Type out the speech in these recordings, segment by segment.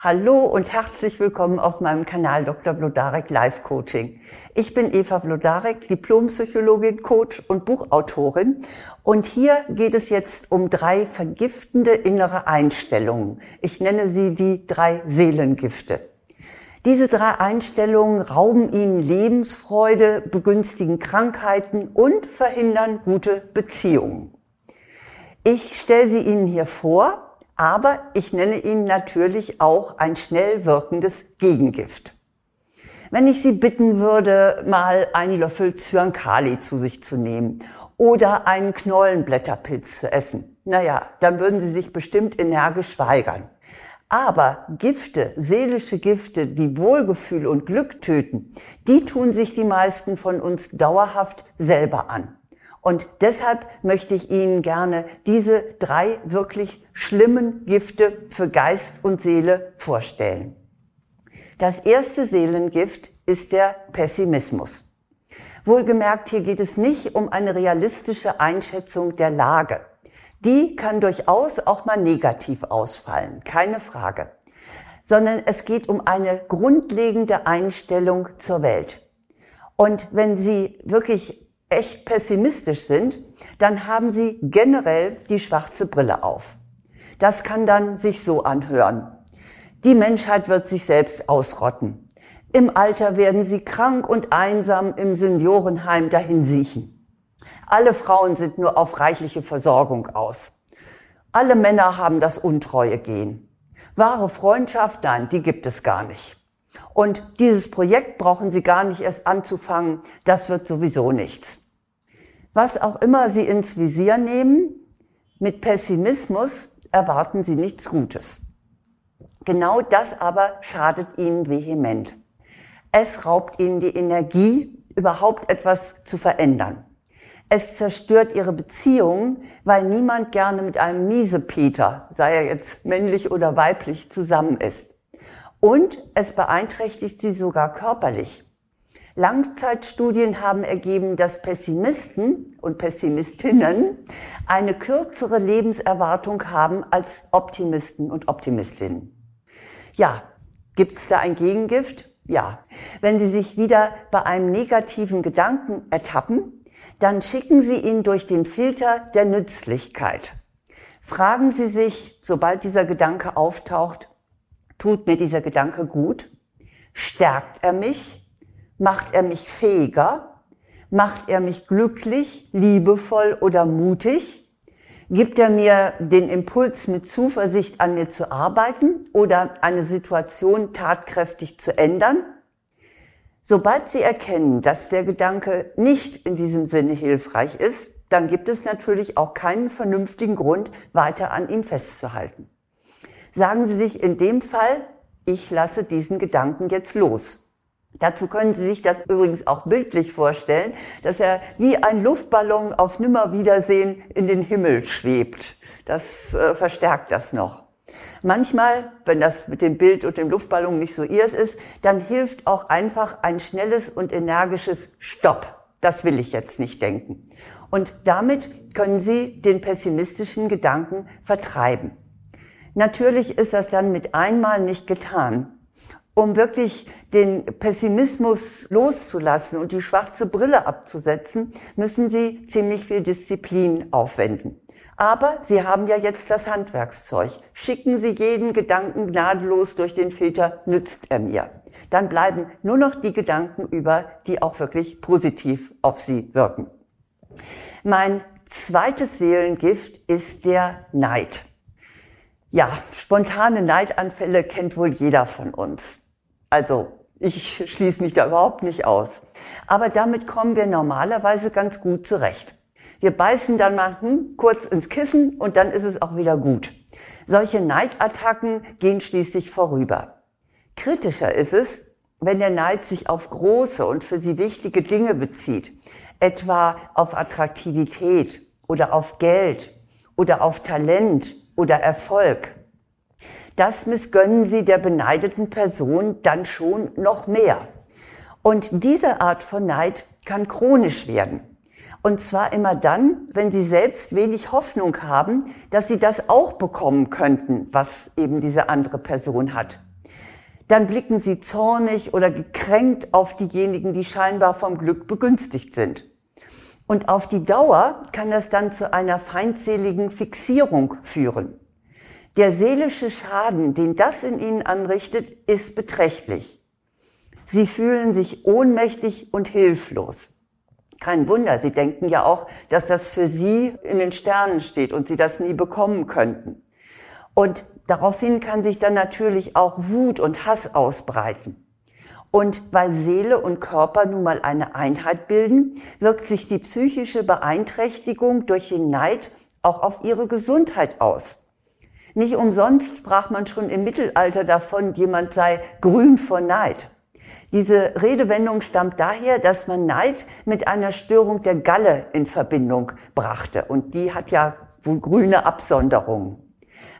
Hallo und herzlich willkommen auf meinem Kanal Dr. Blodarek Live Coaching. Ich bin Eva Blodarek, Diplompsychologin, Coach und Buchautorin. Und hier geht es jetzt um drei vergiftende innere Einstellungen. Ich nenne sie die drei Seelengifte. Diese drei Einstellungen rauben ihnen Lebensfreude, begünstigen Krankheiten und verhindern gute Beziehungen. Ich stelle sie Ihnen hier vor aber ich nenne Ihnen natürlich auch ein schnell wirkendes Gegengift. Wenn ich Sie bitten würde, mal einen Löffel Zyankali zu sich zu nehmen oder einen Knollenblätterpilz zu essen, naja, dann würden Sie sich bestimmt energisch weigern. Aber Gifte, seelische Gifte, die Wohlgefühl und Glück töten, die tun sich die meisten von uns dauerhaft selber an. Und deshalb möchte ich Ihnen gerne diese drei wirklich schlimmen Gifte für Geist und Seele vorstellen. Das erste Seelengift ist der Pessimismus. Wohlgemerkt, hier geht es nicht um eine realistische Einschätzung der Lage. Die kann durchaus auch mal negativ ausfallen, keine Frage. Sondern es geht um eine grundlegende Einstellung zur Welt. Und wenn Sie wirklich echt pessimistisch sind, dann haben sie generell die schwarze Brille auf. Das kann dann sich so anhören. Die Menschheit wird sich selbst ausrotten. Im Alter werden sie krank und einsam im Seniorenheim dahin siechen. Alle Frauen sind nur auf reichliche Versorgung aus. Alle Männer haben das Untreue gehen. Wahre Freundschaft, nein, die gibt es gar nicht. Und dieses Projekt brauchen Sie gar nicht erst anzufangen, das wird sowieso nichts. Was auch immer Sie ins Visier nehmen, mit Pessimismus erwarten Sie nichts Gutes. Genau das aber schadet Ihnen vehement. Es raubt Ihnen die Energie, überhaupt etwas zu verändern. Es zerstört Ihre Beziehungen, weil niemand gerne mit einem Miesepeter, sei er jetzt männlich oder weiblich, zusammen ist. Und es beeinträchtigt Sie sogar körperlich. Langzeitstudien haben ergeben, dass Pessimisten und Pessimistinnen eine kürzere Lebenserwartung haben als Optimisten und Optimistinnen. Ja, gibt es da ein Gegengift? Ja. Wenn Sie sich wieder bei einem negativen Gedanken ertappen, dann schicken Sie ihn durch den Filter der Nützlichkeit. Fragen Sie sich, sobald dieser Gedanke auftaucht, tut mir dieser Gedanke gut? Stärkt er mich? Macht er mich fähiger? Macht er mich glücklich, liebevoll oder mutig? Gibt er mir den Impuls, mit Zuversicht an mir zu arbeiten oder eine Situation tatkräftig zu ändern? Sobald Sie erkennen, dass der Gedanke nicht in diesem Sinne hilfreich ist, dann gibt es natürlich auch keinen vernünftigen Grund, weiter an ihm festzuhalten. Sagen Sie sich in dem Fall, ich lasse diesen Gedanken jetzt los. Dazu können Sie sich das übrigens auch bildlich vorstellen, dass er wie ein Luftballon auf Nimmerwiedersehen in den Himmel schwebt. Das äh, verstärkt das noch. Manchmal, wenn das mit dem Bild und dem Luftballon nicht so ihrs ist, dann hilft auch einfach ein schnelles und energisches Stopp. Das will ich jetzt nicht denken. Und damit können Sie den pessimistischen Gedanken vertreiben. Natürlich ist das dann mit einmal nicht getan um wirklich den Pessimismus loszulassen und die schwarze Brille abzusetzen, müssen Sie ziemlich viel Disziplin aufwenden. Aber Sie haben ja jetzt das Handwerkszeug. Schicken Sie jeden Gedanken gnadenlos durch den Filter, nützt er mir. Dann bleiben nur noch die Gedanken über, die auch wirklich positiv auf Sie wirken. Mein zweites Seelengift ist der Neid. Ja, spontane Neidanfälle kennt wohl jeder von uns. Also ich schließe mich da überhaupt nicht aus. Aber damit kommen wir normalerweise ganz gut zurecht. Wir beißen dann mal hm, kurz ins Kissen und dann ist es auch wieder gut. Solche Neidattacken gehen schließlich vorüber. Kritischer ist es, wenn der Neid sich auf große und für sie wichtige Dinge bezieht, etwa auf Attraktivität oder auf Geld oder auf Talent oder Erfolg das missgönnen sie der beneideten Person dann schon noch mehr. Und diese Art von Neid kann chronisch werden. Und zwar immer dann, wenn sie selbst wenig Hoffnung haben, dass sie das auch bekommen könnten, was eben diese andere Person hat. dann blicken sie zornig oder gekränkt auf diejenigen, die scheinbar vom Glück begünstigt sind. Und auf die Dauer kann das dann zu einer feindseligen Fixierung führen. Der seelische Schaden, den das in ihnen anrichtet, ist beträchtlich. Sie fühlen sich ohnmächtig und hilflos. Kein Wunder, sie denken ja auch, dass das für sie in den Sternen steht und sie das nie bekommen könnten. Und daraufhin kann sich dann natürlich auch Wut und Hass ausbreiten. Und weil Seele und Körper nun mal eine Einheit bilden, wirkt sich die psychische Beeinträchtigung durch den Neid auch auf ihre Gesundheit aus. Nicht umsonst sprach man schon im Mittelalter davon, jemand sei grün vor Neid. Diese Redewendung stammt daher, dass man Neid mit einer Störung der Galle in Verbindung brachte. Und die hat ja wohl grüne Absonderungen.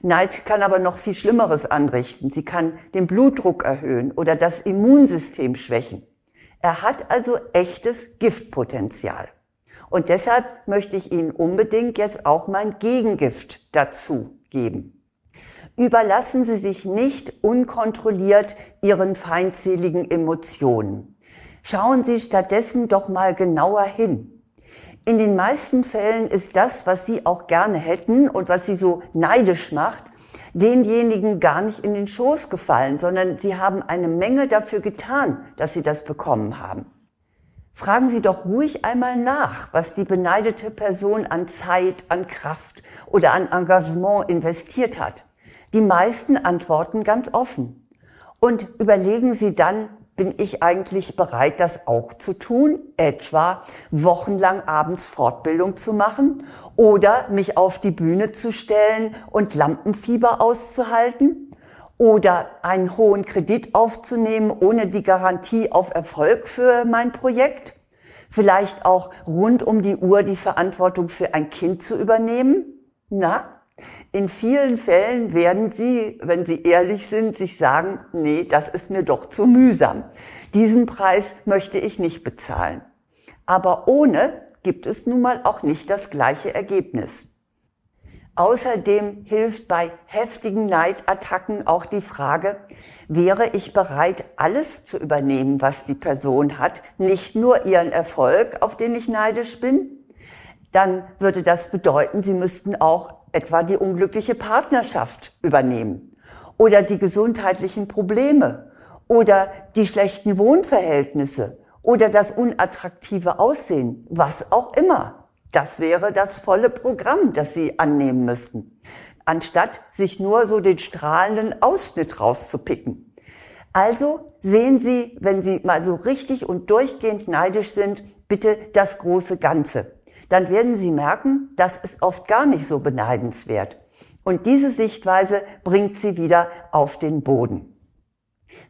Neid kann aber noch viel Schlimmeres anrichten. Sie kann den Blutdruck erhöhen oder das Immunsystem schwächen. Er hat also echtes Giftpotenzial. Und deshalb möchte ich Ihnen unbedingt jetzt auch mein Gegengift dazu geben. Überlassen Sie sich nicht unkontrolliert Ihren feindseligen Emotionen. Schauen Sie stattdessen doch mal genauer hin. In den meisten Fällen ist das, was Sie auch gerne hätten und was Sie so neidisch macht, denjenigen gar nicht in den Schoß gefallen, sondern Sie haben eine Menge dafür getan, dass Sie das bekommen haben. Fragen Sie doch ruhig einmal nach, was die beneidete Person an Zeit, an Kraft oder an Engagement investiert hat. Die meisten antworten ganz offen. Und überlegen Sie dann, bin ich eigentlich bereit, das auch zu tun, etwa wochenlang abends Fortbildung zu machen oder mich auf die Bühne zu stellen und Lampenfieber auszuhalten oder einen hohen Kredit aufzunehmen ohne die Garantie auf Erfolg für mein Projekt, vielleicht auch rund um die Uhr die Verantwortung für ein Kind zu übernehmen. Na, in vielen Fällen werden Sie, wenn Sie ehrlich sind, sich sagen, nee, das ist mir doch zu mühsam. Diesen Preis möchte ich nicht bezahlen. Aber ohne gibt es nun mal auch nicht das gleiche Ergebnis. Außerdem hilft bei heftigen Neidattacken auch die Frage, wäre ich bereit, alles zu übernehmen, was die Person hat, nicht nur ihren Erfolg, auf den ich neidisch bin? Dann würde das bedeuten, Sie müssten auch etwa die unglückliche Partnerschaft übernehmen oder die gesundheitlichen Probleme oder die schlechten Wohnverhältnisse oder das unattraktive Aussehen, was auch immer. Das wäre das volle Programm, das Sie annehmen müssten, anstatt sich nur so den strahlenden Ausschnitt rauszupicken. Also sehen Sie, wenn Sie mal so richtig und durchgehend neidisch sind, bitte das große Ganze dann werden Sie merken, das ist oft gar nicht so beneidenswert. Und diese Sichtweise bringt Sie wieder auf den Boden.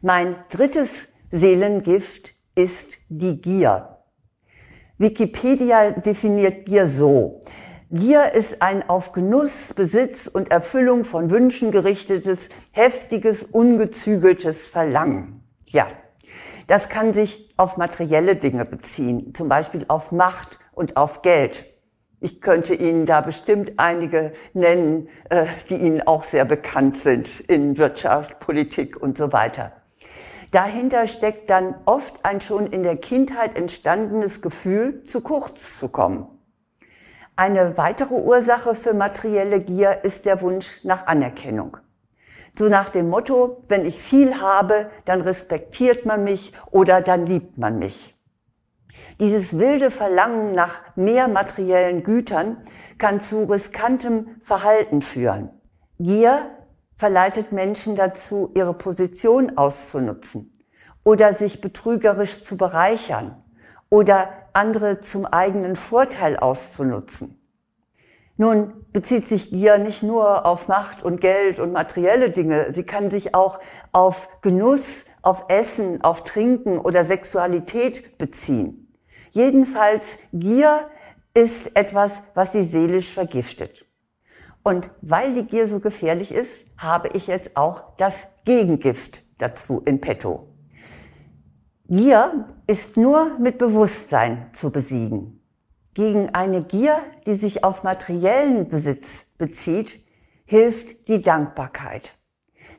Mein drittes Seelengift ist die Gier. Wikipedia definiert Gier so. Gier ist ein auf Genuss, Besitz und Erfüllung von Wünschen gerichtetes, heftiges, ungezügeltes Verlangen. Ja, das kann sich auf materielle Dinge beziehen, zum Beispiel auf Macht, und auf Geld. Ich könnte Ihnen da bestimmt einige nennen, äh, die Ihnen auch sehr bekannt sind in Wirtschaft, Politik und so weiter. Dahinter steckt dann oft ein schon in der Kindheit entstandenes Gefühl, zu kurz zu kommen. Eine weitere Ursache für materielle Gier ist der Wunsch nach Anerkennung. So nach dem Motto, wenn ich viel habe, dann respektiert man mich oder dann liebt man mich. Dieses wilde Verlangen nach mehr materiellen Gütern kann zu riskantem Verhalten führen. Gier verleitet Menschen dazu, ihre Position auszunutzen oder sich betrügerisch zu bereichern oder andere zum eigenen Vorteil auszunutzen. Nun bezieht sich Gier nicht nur auf Macht und Geld und materielle Dinge, sie kann sich auch auf Genuss, auf Essen, auf Trinken oder Sexualität beziehen. Jedenfalls, Gier ist etwas, was sie seelisch vergiftet. Und weil die Gier so gefährlich ist, habe ich jetzt auch das Gegengift dazu in petto. Gier ist nur mit Bewusstsein zu besiegen. Gegen eine Gier, die sich auf materiellen Besitz bezieht, hilft die Dankbarkeit.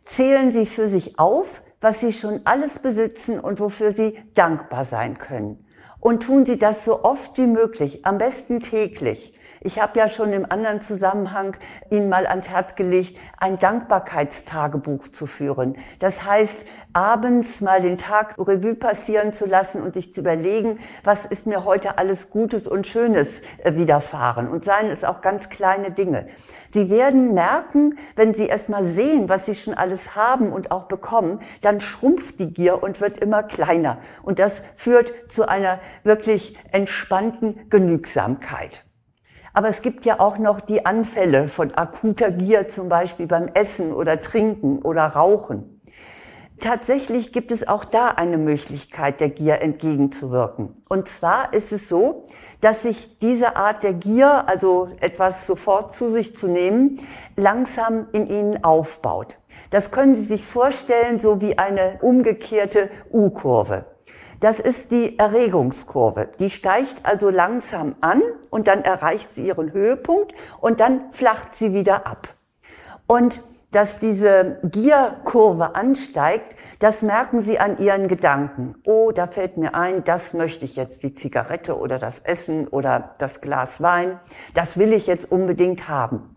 Zählen Sie für sich auf, was Sie schon alles besitzen und wofür Sie dankbar sein können. Und tun Sie das so oft wie möglich, am besten täglich. Ich habe ja schon im anderen Zusammenhang Ihnen mal ans Herz gelegt, ein Dankbarkeitstagebuch zu führen. Das heißt, abends mal den Tag Revue passieren zu lassen und sich zu überlegen, was ist mir heute alles Gutes und Schönes äh, widerfahren. Und seien es auch ganz kleine Dinge. Sie werden merken, wenn Sie erst mal sehen, was Sie schon alles haben und auch bekommen, dann schrumpft die Gier und wird immer kleiner. Und das führt zu einer wirklich entspannten Genügsamkeit. Aber es gibt ja auch noch die Anfälle von akuter Gier, zum Beispiel beim Essen oder Trinken oder Rauchen. Tatsächlich gibt es auch da eine Möglichkeit, der Gier entgegenzuwirken. Und zwar ist es so, dass sich diese Art der Gier, also etwas sofort zu sich zu nehmen, langsam in ihnen aufbaut. Das können Sie sich vorstellen, so wie eine umgekehrte U-Kurve. Das ist die Erregungskurve. Die steigt also langsam an und dann erreicht sie ihren Höhepunkt und dann flacht sie wieder ab. Und dass diese Gierkurve ansteigt, das merken Sie an Ihren Gedanken. Oh, da fällt mir ein, das möchte ich jetzt, die Zigarette oder das Essen oder das Glas Wein, das will ich jetzt unbedingt haben.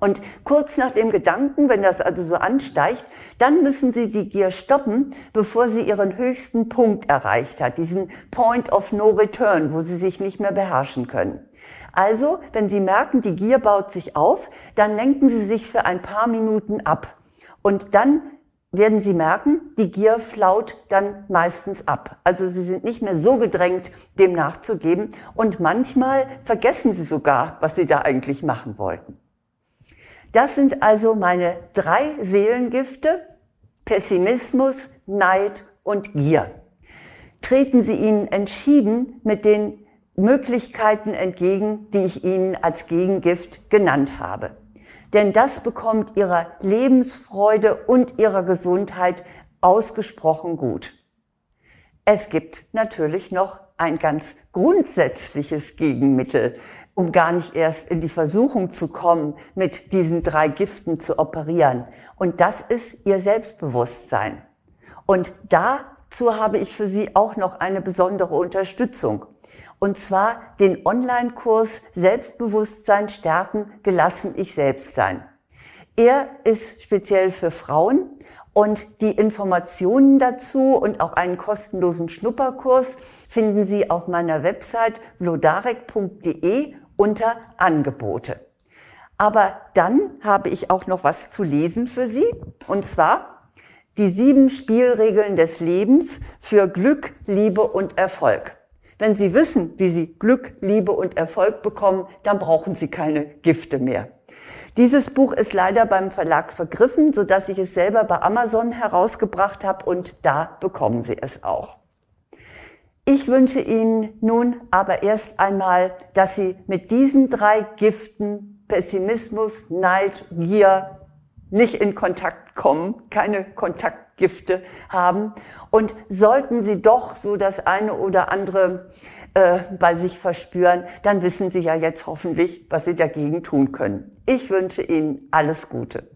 Und kurz nach dem Gedanken, wenn das also so ansteigt, dann müssen Sie die Gier stoppen, bevor sie ihren höchsten Punkt erreicht hat, diesen Point of No Return, wo Sie sich nicht mehr beherrschen können. Also, wenn Sie merken, die Gier baut sich auf, dann lenken Sie sich für ein paar Minuten ab. Und dann werden Sie merken, die Gier flaut dann meistens ab. Also Sie sind nicht mehr so gedrängt, dem nachzugeben. Und manchmal vergessen Sie sogar, was Sie da eigentlich machen wollten. Das sind also meine drei Seelengifte, Pessimismus, Neid und Gier. Treten Sie ihnen entschieden mit den Möglichkeiten entgegen, die ich Ihnen als Gegengift genannt habe. Denn das bekommt Ihrer Lebensfreude und Ihrer Gesundheit ausgesprochen gut. Es gibt natürlich noch ein ganz grundsätzliches Gegenmittel, um gar nicht erst in die Versuchung zu kommen, mit diesen drei Giften zu operieren. Und das ist Ihr Selbstbewusstsein. Und dazu habe ich für Sie auch noch eine besondere Unterstützung. Und zwar den Online-Kurs Selbstbewusstsein stärken, gelassen ich selbst sein. Er ist speziell für Frauen und die Informationen dazu und auch einen kostenlosen Schnupperkurs finden Sie auf meiner Website vlodarek.de unter Angebote. Aber dann habe ich auch noch was zu lesen für Sie. Und zwar die sieben Spielregeln des Lebens für Glück, Liebe und Erfolg. Wenn Sie wissen, wie Sie Glück, Liebe und Erfolg bekommen, dann brauchen Sie keine Gifte mehr. Dieses Buch ist leider beim Verlag vergriffen, so dass ich es selber bei Amazon herausgebracht habe und da bekommen Sie es auch. Ich wünsche Ihnen nun aber erst einmal, dass Sie mit diesen drei Giften Pessimismus, Neid, Gier nicht in Kontakt kommen, keine Kontaktgifte haben. Und sollten Sie doch so das eine oder andere äh, bei sich verspüren, dann wissen Sie ja jetzt hoffentlich, was Sie dagegen tun können. Ich wünsche Ihnen alles Gute.